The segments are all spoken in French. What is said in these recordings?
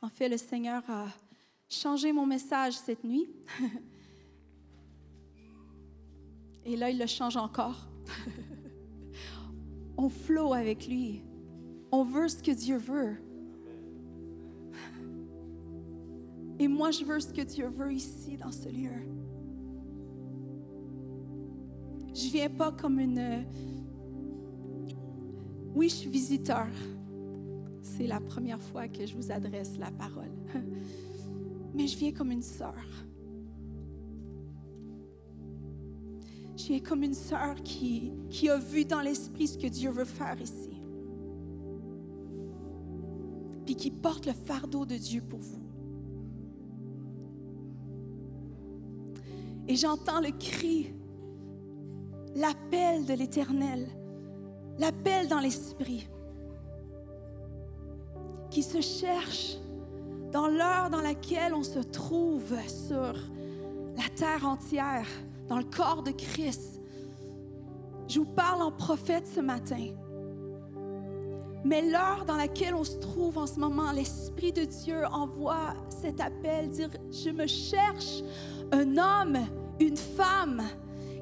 En fait, le Seigneur a changé mon message cette nuit. Et là, il le change encore. On flow avec lui. On veut ce que Dieu veut. Et moi, je veux ce que Dieu veut ici, dans ce lieu. Je viens pas comme une... Oui, je visiteur. C'est la première fois que je vous adresse la parole. Mais je viens comme une sœur. Je viens comme une sœur qui, qui a vu dans l'esprit ce que Dieu veut faire ici. Puis qui porte le fardeau de Dieu pour vous. Et j'entends le cri, l'appel de l'Éternel, l'appel dans l'esprit, qui se cherche dans l'heure dans laquelle on se trouve sur la terre entière, dans le corps de Christ. Je vous parle en prophète ce matin. Mais l'heure dans laquelle on se trouve en ce moment, l'Esprit de Dieu envoie cet appel, dire, je me cherche un homme, une femme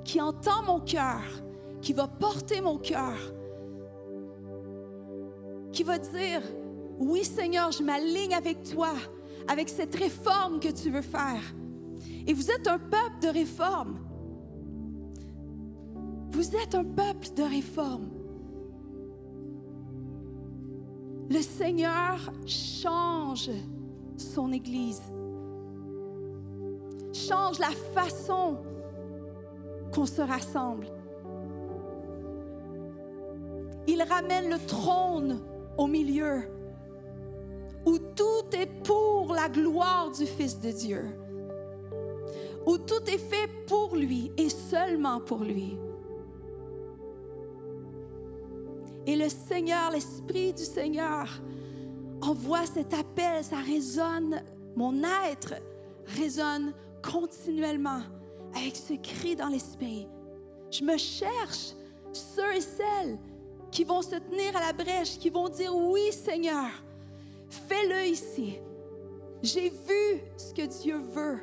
qui entend mon cœur, qui va porter mon cœur, qui va dire, oui Seigneur, je m'aligne avec toi, avec cette réforme que tu veux faire. Et vous êtes un peuple de réforme. Vous êtes un peuple de réforme. Le Seigneur change son Église change la façon qu'on se rassemble. Il ramène le trône au milieu, où tout est pour la gloire du Fils de Dieu, où tout est fait pour lui et seulement pour lui. Et le Seigneur, l'Esprit du Seigneur, envoie cet appel, ça résonne, mon être résonne continuellement avec ce cri dans l'esprit. Je me cherche ceux et celles qui vont se tenir à la brèche, qui vont dire oui Seigneur, fais-le ici. J'ai vu ce que Dieu veut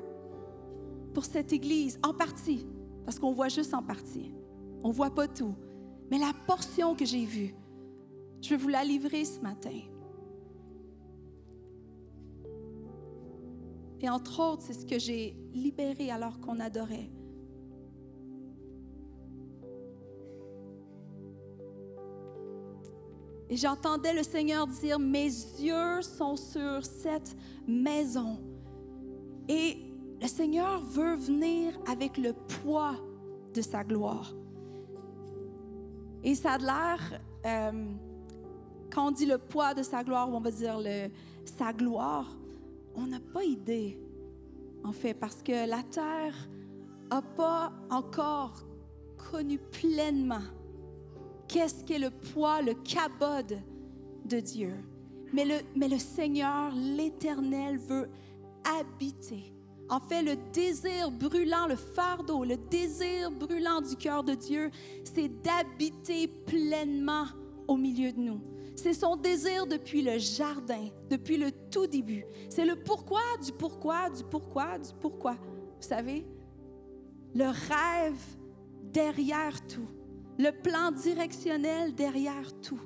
pour cette Église, en partie, parce qu'on voit juste en partie. On ne voit pas tout. Mais la portion que j'ai vue, je vais vous la livrer ce matin. Et entre autres, c'est ce que j'ai libéré alors qu'on adorait. Et j'entendais le Seigneur dire, mes yeux sont sur cette maison. Et le Seigneur veut venir avec le poids de sa gloire. Et ça a l'air, euh, quand on dit le poids de sa gloire, on va dire sa gloire, on n'a pas idée, en fait, parce que la terre n'a pas encore connu pleinement qu'est-ce qu'est le poids, le cabode de Dieu. Mais le, mais le Seigneur, l'Éternel, veut habiter. En fait, le désir brûlant, le fardeau, le désir brûlant du cœur de Dieu, c'est d'habiter pleinement au milieu de nous. C'est son désir depuis le jardin, depuis le tout début. C'est le pourquoi du pourquoi, du pourquoi, du pourquoi. Vous savez, le rêve derrière tout, le plan directionnel derrière tout.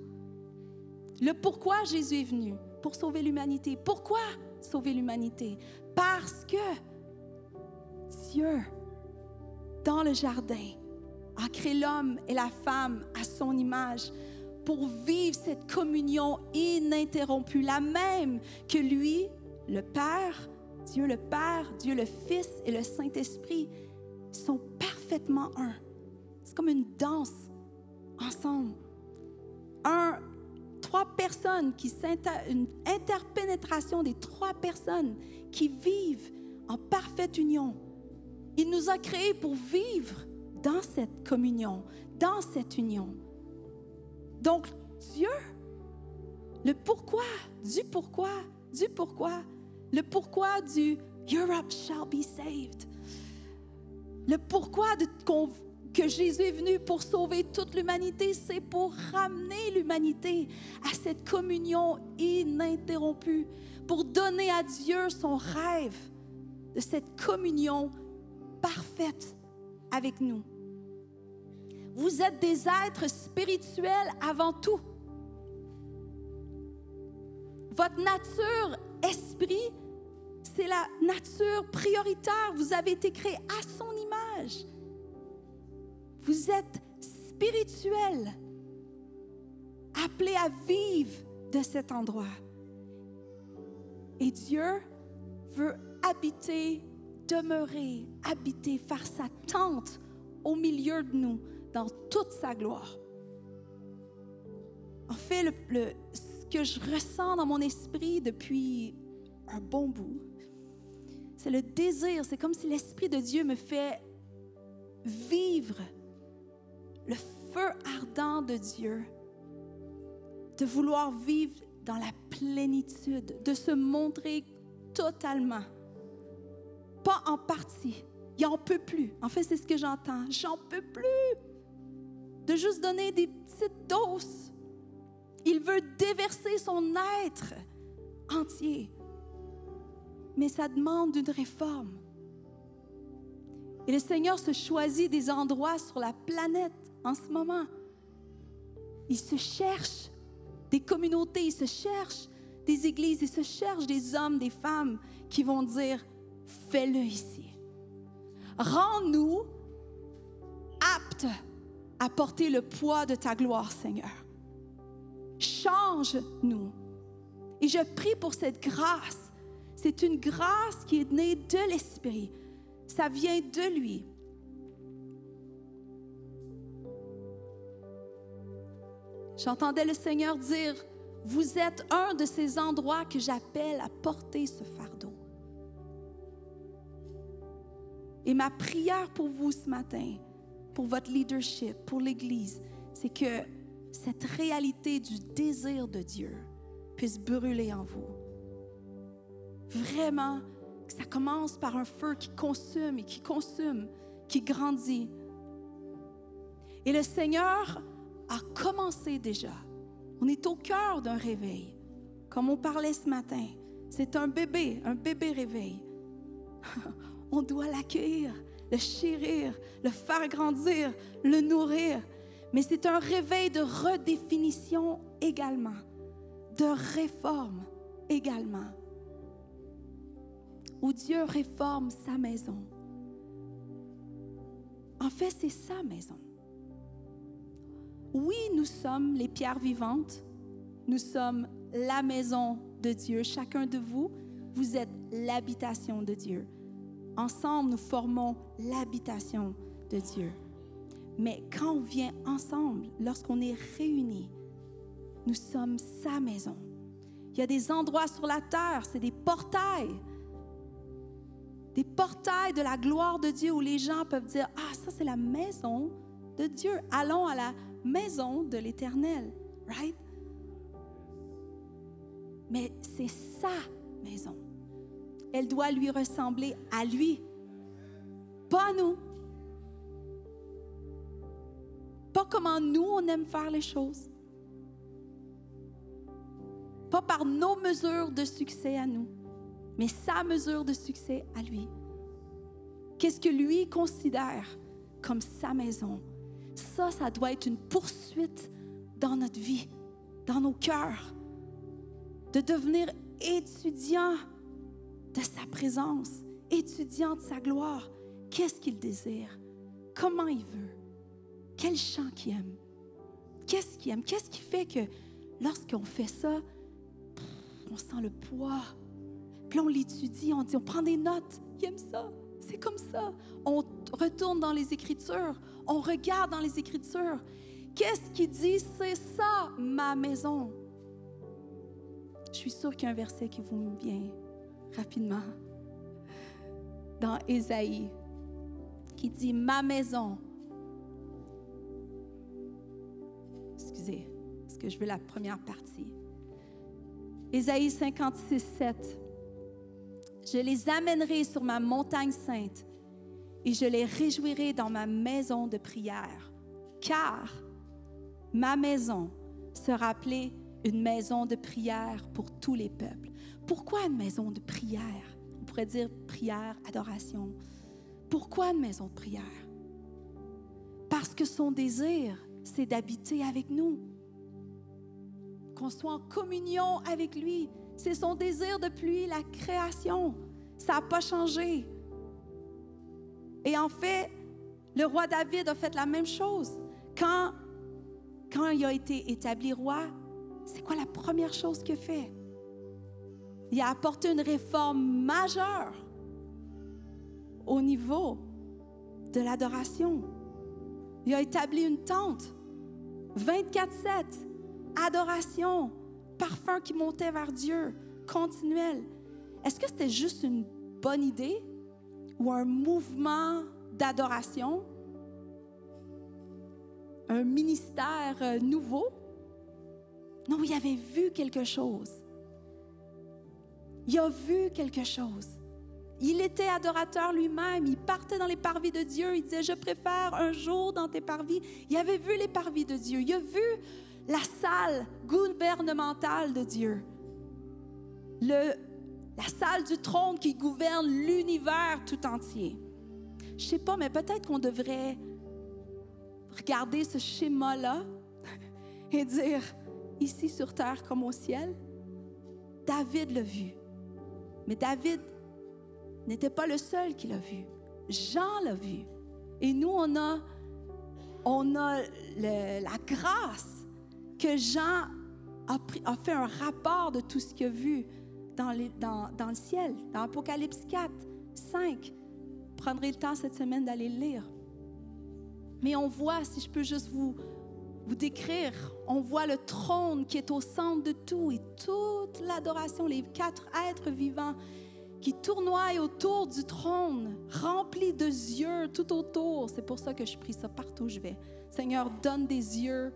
Le pourquoi Jésus est venu pour sauver l'humanité. Pourquoi sauver l'humanité? Parce que Dieu, dans le jardin, a créé l'homme et la femme à son image pour vivre cette communion ininterrompue, la même que lui, le Père, Dieu le Père, Dieu le Fils et le Saint-Esprit sont parfaitement un. C'est comme une danse ensemble. Un, trois personnes qui une interpénétration des trois personnes qui vivent en parfaite union. Il nous a créés pour vivre dans cette communion, dans cette union. Donc, Dieu, le pourquoi, du pourquoi, du pourquoi, le pourquoi du Europe shall be saved, le pourquoi de, que Jésus est venu pour sauver toute l'humanité, c'est pour ramener l'humanité à cette communion ininterrompue, pour donner à Dieu son rêve de cette communion parfaite avec nous. Vous êtes des êtres spirituels avant tout. Votre nature, esprit, c'est la nature prioritaire. Vous avez été créé à son image. Vous êtes spirituel, appelé à vivre de cet endroit. Et Dieu veut habiter, demeurer, habiter, faire sa tente au milieu de nous dans toute sa gloire. En fait, ce que je ressens dans mon esprit depuis un bon bout, c'est le désir, c'est comme si l'Esprit de Dieu me fait vivre le feu ardent de Dieu, de vouloir vivre dans la plénitude, de se montrer totalement, pas en partie. Il n'en peut plus. En fait, c'est ce que j'entends. J'en peux plus de juste donner des petites doses. Il veut déverser son être entier. Mais ça demande une réforme. Et le Seigneur se choisit des endroits sur la planète en ce moment. Il se cherche des communautés, il se cherche des églises, il se cherche des hommes, des femmes qui vont dire, fais-le ici. Rends-nous aptes à porter le poids de ta gloire, Seigneur. Change-nous. Et je prie pour cette grâce. C'est une grâce qui est née de l'Esprit. Ça vient de lui. J'entendais le Seigneur dire, vous êtes un de ces endroits que j'appelle à porter ce fardeau. Et ma prière pour vous ce matin, pour votre leadership, pour l'Église, c'est que cette réalité du désir de Dieu puisse brûler en vous. Vraiment, que ça commence par un feu qui consume et qui consume, qui grandit. Et le Seigneur a commencé déjà. On est au cœur d'un réveil. Comme on parlait ce matin, c'est un bébé, un bébé réveil. on doit l'accueillir, le chérir, le faire grandir, le nourrir. Mais c'est un réveil de redéfinition également, de réforme également, où Dieu réforme sa maison. En fait, c'est sa maison. Oui, nous sommes les pierres vivantes. Nous sommes la maison de Dieu. Chacun de vous, vous êtes l'habitation de Dieu. Ensemble, nous formons l'habitation de Dieu. Mais quand on vient ensemble, lorsqu'on est réunis, nous sommes sa maison. Il y a des endroits sur la terre, c'est des portails. Des portails de la gloire de Dieu où les gens peuvent dire, ah, ça c'est la maison de Dieu. Allons à la maison de l'Éternel, right? Mais c'est sa maison. Elle doit lui ressembler à lui, pas à nous. Pas comment nous, on aime faire les choses. Pas par nos mesures de succès à nous, mais sa mesure de succès à lui. Qu'est-ce que lui considère comme sa maison? Ça, ça doit être une poursuite dans notre vie, dans nos cœurs, de devenir étudiant de sa présence, étudiant de sa gloire. Qu'est-ce qu'il désire? Comment il veut? Quel chant qu'il aime? Qu'est-ce qu'il aime? Qu'est-ce qui fait que lorsqu'on fait ça, on sent le poids? Puis on l'étudie, on dit, on prend des notes. Il aime ça. C'est comme ça. On retourne dans les Écritures, on regarde dans les Écritures. Qu'est-ce qui dit? C'est ça, ma maison. Je suis sûre qu'il y a un verset qui vous vient rapidement. Dans Ésaïe, qui dit, ma maison. Excusez, parce que je veux la première partie. Ésaïe 56, 7. Je les amènerai sur ma montagne sainte et je les réjouirai dans ma maison de prière. Car ma maison sera appelée une maison de prière pour tous les peuples. Pourquoi une maison de prière? On pourrait dire prière, adoration. Pourquoi une maison de prière? Parce que son désir, c'est d'habiter avec nous. Qu'on soit en communion avec lui. C'est son désir depuis la création. Ça n'a pas changé. Et en fait, le roi David a fait la même chose. Quand, il a été établi roi, c'est quoi la première chose qu'il fait? Il a apporté une réforme majeure au niveau de l'adoration. Il a établi une tente, 24-7, adoration, parfum qui montait vers Dieu, continuel. Est-ce que c'était juste une bonne idée? Ou un mouvement d'adoration, un ministère euh, nouveau? Non, il avait vu quelque chose. Il a vu quelque chose. Il était adorateur lui-même. Il partait dans les parvis de Dieu. Il disait, je préfère un jour dans tes parvis. Il avait vu les parvis de Dieu. Il a vu la salle gouvernementale de Dieu. Le, la salle du trône qui gouverne l'univers tout entier. Je sais pas, mais peut-être qu'on devrait regarder ce schéma-là et dire, ici sur terre comme au ciel, David l'a vu. Mais David n'était pas le seul qui l'a vu. Jean l'a vu. Et nous, on a, on a la grâce que Jean a, a, fait un rapport de tout ce qu'il a vu dans, le ciel, dans Apocalypse 4, 5. Prendrez le temps cette semaine d'aller le lire. Mais on voit, si je peux juste vous, vous décrire, on voit le trône qui est au centre de tout et toute l'adoration, les quatre êtres vivants qui tournoient autour du trône, remplis de yeux tout autour. C'est pour ça que je prie ça partout où je vais. Seigneur, donne des yeux.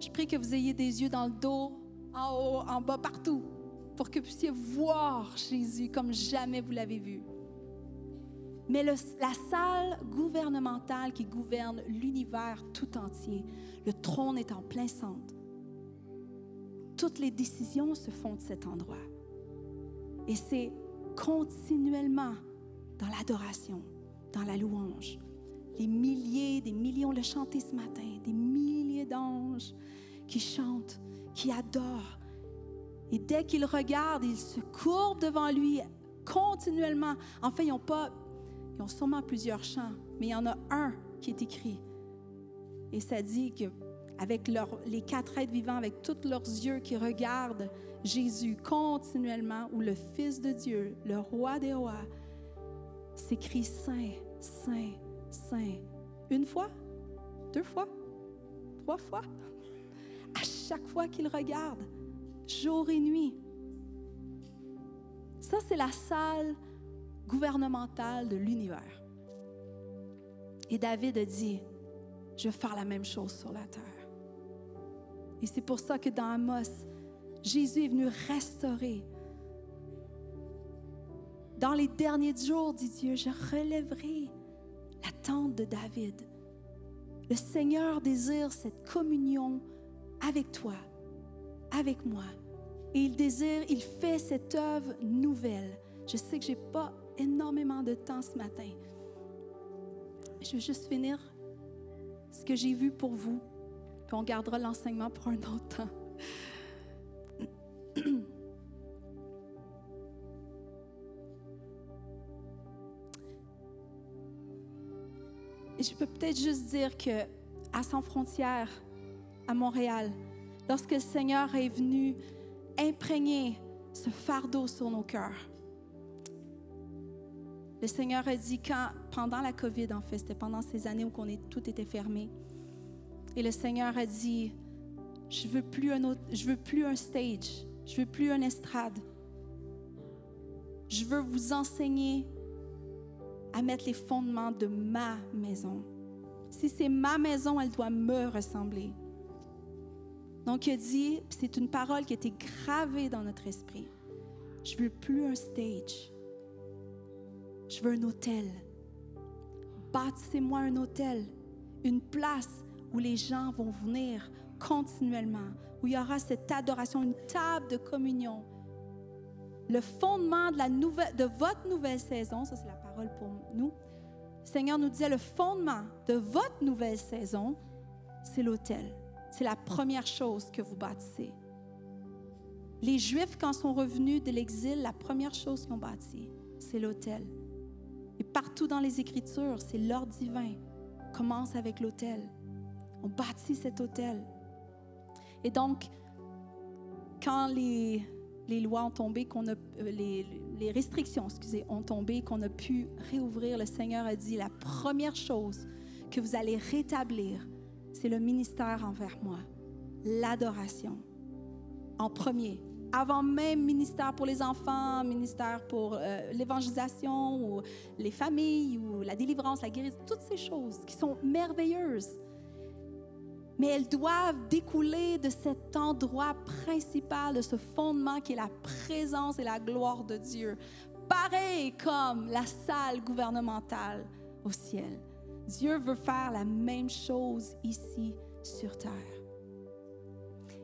Je prie que vous ayez des yeux dans le dos, en haut, en bas, partout, pour que vous puissiez voir Jésus comme jamais vous l'avez vu mais la salle gouvernementale qui gouverne l'univers tout entier, le trône est en plein centre. Toutes les décisions se font de cet endroit. Et c'est continuellement dans l'adoration, dans la louange. Les milliers, des millions, le chanté ce matin, des milliers d'anges qui chantent, qui adorent. Et dès qu'ils regardent, ils se courbent devant lui continuellement. En fait, ils n'ont pas ils ont sûrement plusieurs chants, mais il y en a un qui est écrit. Et ça dit que avec les quatre êtres vivants, avec tous leurs yeux qui regardent Jésus continuellement, ou le Fils de Dieu, le Roi des rois, s'écrit Saint, Saint, Saint. Une fois, deux fois, trois fois? À chaque fois qu'ils regardent, jour et nuit. Ça, c'est la salle gouvernemental de l'univers. Et David a dit, je vais faire la même chose sur la terre. Et c'est pour ça que dans Amos, Jésus est venu restaurer. Dans les derniers jours, dit Dieu, je relèverai la tente de David. Le Seigneur désire cette communion avec toi, avec moi. Et il désire, il fait cette œuvre nouvelle. Je sais que je n'ai pas énormément de temps ce matin. Je veux juste finir ce que j'ai vu pour vous, puis on gardera l'enseignement pour un autre temps. Et je peux peut-être juste dire que à Sans Frontières, à Montréal, lorsque le Seigneur est venu imprégner ce fardeau sur nos cœurs, le Seigneur a dit quand, pendant la COVID, en fait, c'était pendant ces années où est, tout était fermé. Et le Seigneur a dit, je veux plus un autre, je veux plus un stage, je veux plus un estrade. Je veux vous enseigner à mettre les fondements de ma maison. Si c'est ma maison, elle doit me ressembler. Donc il a dit, c'est une parole qui a été gravée dans notre esprit. Je veux plus un stage. Je veux un hôtel bâtissez-moi un hôtel, une place où les gens vont venir continuellement, où il y aura cette adoration, une table de communion. Le fondement de, la nouvelle, de votre nouvelle saison, ça c'est la parole pour nous. Seigneur nous disait, le fondement de votre nouvelle saison, c'est l'autel. C'est la première chose que vous bâtissez. Les Juifs, quand sont revenus de l'exil, la première chose qu'ils ont bâti, c'est l'autel. Et partout dans les Écritures, c'est l'ordre divin. commence avec l'autel. On bâtit cet autel. Et donc, quand les, les lois ont tombé, qu'on a, euh, les, restrictions, ont tombé, qu'on a pu réouvrir, le Seigneur a dit, la première chose que vous allez rétablir, c'est le ministère envers moi, l'adoration. En premier, avant même ministère pour les enfants, ministère pour euh, l'évangélisation ou les familles ou la délivrance, la guérison, toutes ces choses qui sont merveilleuses. Mais elles doivent découler de cet endroit principal, de ce fondement qui est la présence et la gloire de Dieu. Pareil comme la salle gouvernementale au ciel. Dieu veut faire la même chose ici sur terre.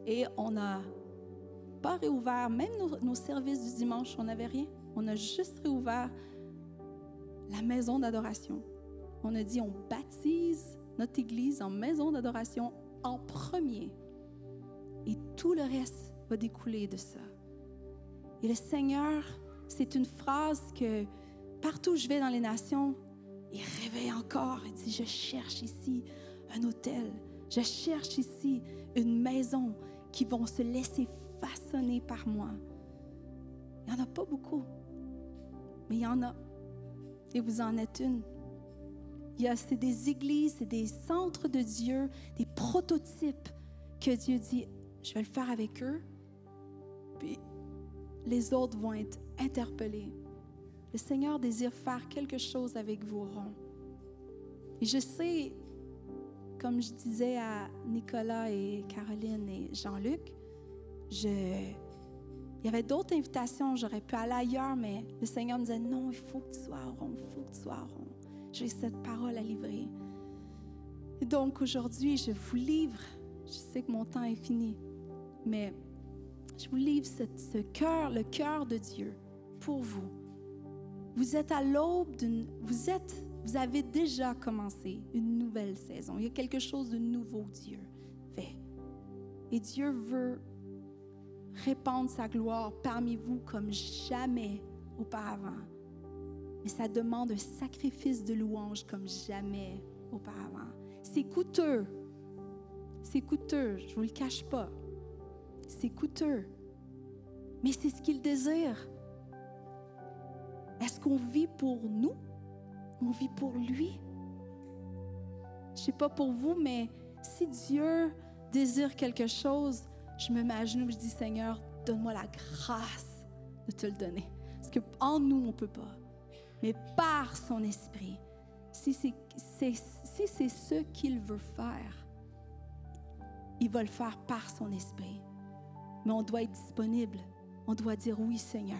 Et on a pas réouvert, même nos, services du dimanche, on n'avait rien. On a juste réouvert la maison d'adoration. On a dit, on baptise notre Église en maison d'adoration en premier. Et tout le reste va découler de ça. Et le Seigneur, c'est une phrase que partout où je vais dans les nations, il réveille encore et dit, je cherche ici un hôtel, je cherche ici une maison qui vont se laisser façonné par moi. Il n'y en a pas beaucoup, mais il y en a. Et vous en êtes une. Il y a, c'est des églises, c'est des centres de Dieu, des prototypes que Dieu dit, je vais le faire avec eux. Puis les autres vont être interpellés. Le Seigneur désire faire quelque chose avec vos ronds. Et je sais, comme je disais à Nicolas et Caroline et Jean-Luc, je... Il y avait d'autres invitations, j'aurais pu aller ailleurs, mais le Seigneur me disait, non, il faut que tu sois rond, il faut que tu sois rond. J'ai cette parole à livrer. Et donc aujourd'hui, je vous livre, je sais que mon temps est fini, mais je vous livre ce cœur, le cœur de Dieu pour vous. Vous êtes à l'aube d'une... Vous êtes... Vous avez déjà commencé une nouvelle saison. Il y a quelque chose de nouveau, Dieu fait. Et Dieu veut répandre sa gloire parmi vous comme jamais auparavant. Mais ça demande un sacrifice de louange comme jamais auparavant. C'est coûteux. C'est coûteux, je ne vous le cache pas. C'est coûteux. Mais c'est ce qu'il désire. Est-ce qu'on vit pour nous? On vit pour lui? Je sais pas pour vous, mais si Dieu désire quelque chose, je me mets à je dis Seigneur, donne-moi la grâce de te le donner. Parce qu'en nous, on ne peut pas. Mais par son esprit, si c'est ce qu'il veut faire, il va le faire par son esprit. Mais on doit être disponible. On doit dire oui, Seigneur.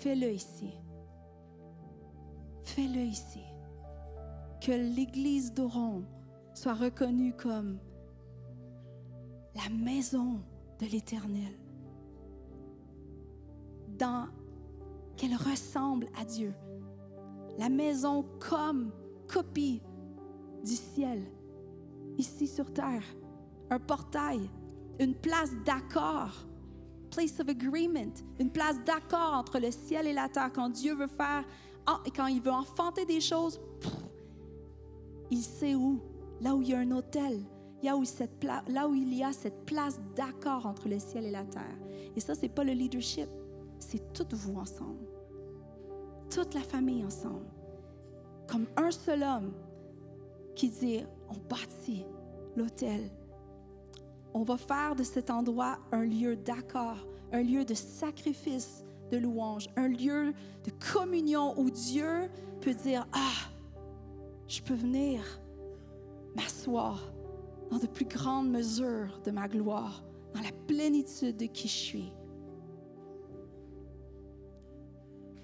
Fais-le ici. Fais-le ici. Que l'Église d'Oron soit reconnue comme la maison de l'Éternel, dans qu'elle ressemble à Dieu. La maison comme copie du ciel, ici sur terre, un portail, une place d'accord, place of agreement, une place d'accord entre le ciel et la terre. Quand Dieu veut faire, quand il veut enfanter des choses, il sait où, là où il y a un hôtel, là où, il y a cette place d'accord entre le ciel et la terre. Et ça, ce n'est pas le leadership, c'est toutes vous ensemble. Toute la famille ensemble. Comme un seul homme qui dit, on bâtit l'autel. On va faire de cet endroit un lieu d'accord, un lieu de sacrifice, de louange, un lieu de communion où Dieu peut dire, ah, je peux venir m'asseoir dans de plus grandes mesures de ma gloire, dans la plénitude de qui je suis.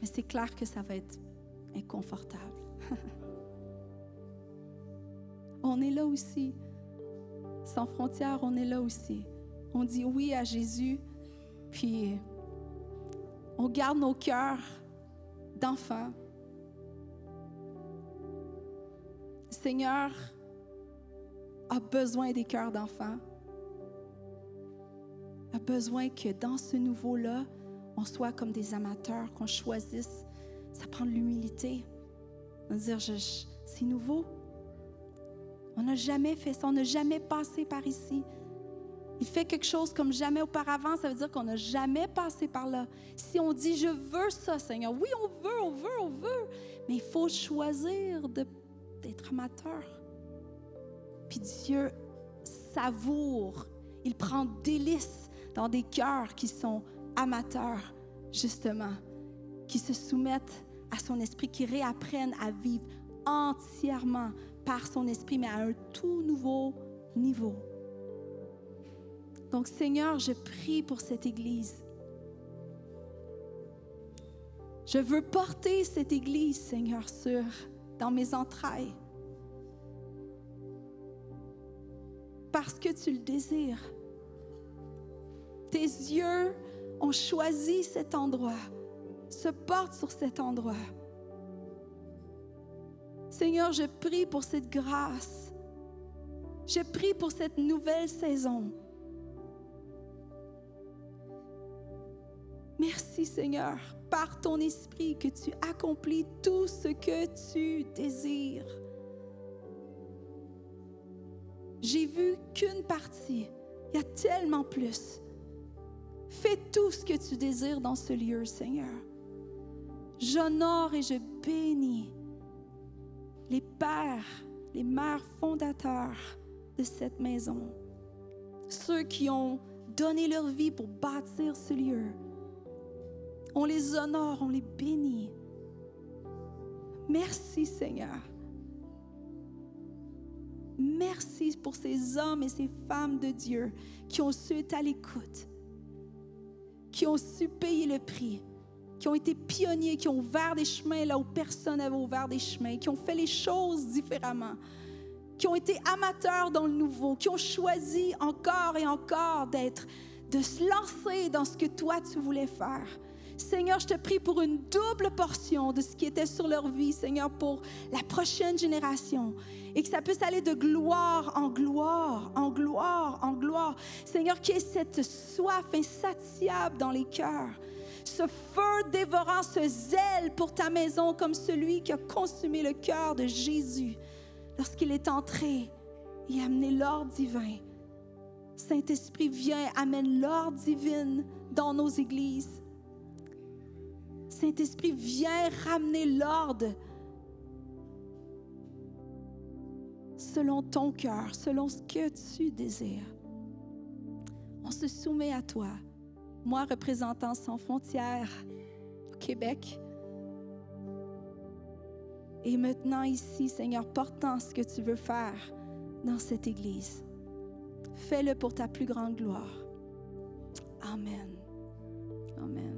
Mais c'est clair que ça va être inconfortable. On est là aussi. Sans frontières, on est là aussi. On dit oui à Jésus, puis on garde nos cœurs d'enfants. Le Seigneur a besoin des cœurs d'enfants. A besoin que dans ce nouveau-là, on soit comme des amateurs, qu'on choisisse. Ça prend de l'humilité. On dire, c'est nouveau. On n'a jamais fait ça, on n'a jamais passé par ici. Il fait quelque chose comme jamais auparavant, ça veut dire qu'on n'a jamais passé par là. Si on dit je veux ça, Seigneur, oui, on veut, on veut, on veut, mais il faut choisir d'être amateur. Puis Dieu savoure, il prend délice dans des cœurs qui sont amateurs, justement, qui se soumettent à son esprit, qui réapprennent à vivre entièrement par son esprit, mais à un tout nouveau niveau. Donc Seigneur, je prie pour cette Église. Je veux porter cette Église, Seigneur, sur, dans mes entrailles. Parce que tu le désires. Tes yeux ont choisi cet endroit, se portent sur cet endroit. Seigneur, je prie pour cette grâce. Je prie pour cette nouvelle saison. Merci Seigneur, par ton esprit, que tu accomplis tout ce que tu désires. J'ai vu qu'une partie, il y a tellement plus. Fais tout ce que tu désires dans ce lieu, Seigneur. J'honore et je bénis les pères, les mères fondateurs de cette maison, ceux qui ont donné leur vie pour bâtir ce lieu. On les honore, on les bénit. Merci Seigneur. Merci pour ces hommes et ces femmes de Dieu qui ont su être à l'écoute, qui ont su payer le prix qui ont été pionniers, qui ont ouvert des chemins là où personne n'avait ouvert des chemins, qui ont fait les choses différemment, qui ont été amateurs dans le nouveau, qui ont choisi encore et encore d'être, de se lancer dans ce que toi tu voulais faire. Seigneur, je te prie pour une double portion de ce qui était sur leur vie, Seigneur, pour la prochaine génération. Et que ça puisse aller de gloire en gloire, en gloire, en gloire. Seigneur, qu'il y ait cette soif insatiable dans les cœurs ce feu dévorant, ce zèle pour ta maison comme celui qui a consumé le cœur de Jésus lorsqu'il est entré et amené l'ordre divin. Saint-Esprit, viens, amène l'ordre divin dans nos églises. Saint-Esprit, viens ramener l'ordre selon ton cœur, selon ce que tu désires. On se soumet à toi moi représentant sans frontières au Québec. Et maintenant ici, Seigneur, portant ce que tu veux faire dans cette Église. Fais-le pour ta plus grande gloire. Amen. Amen.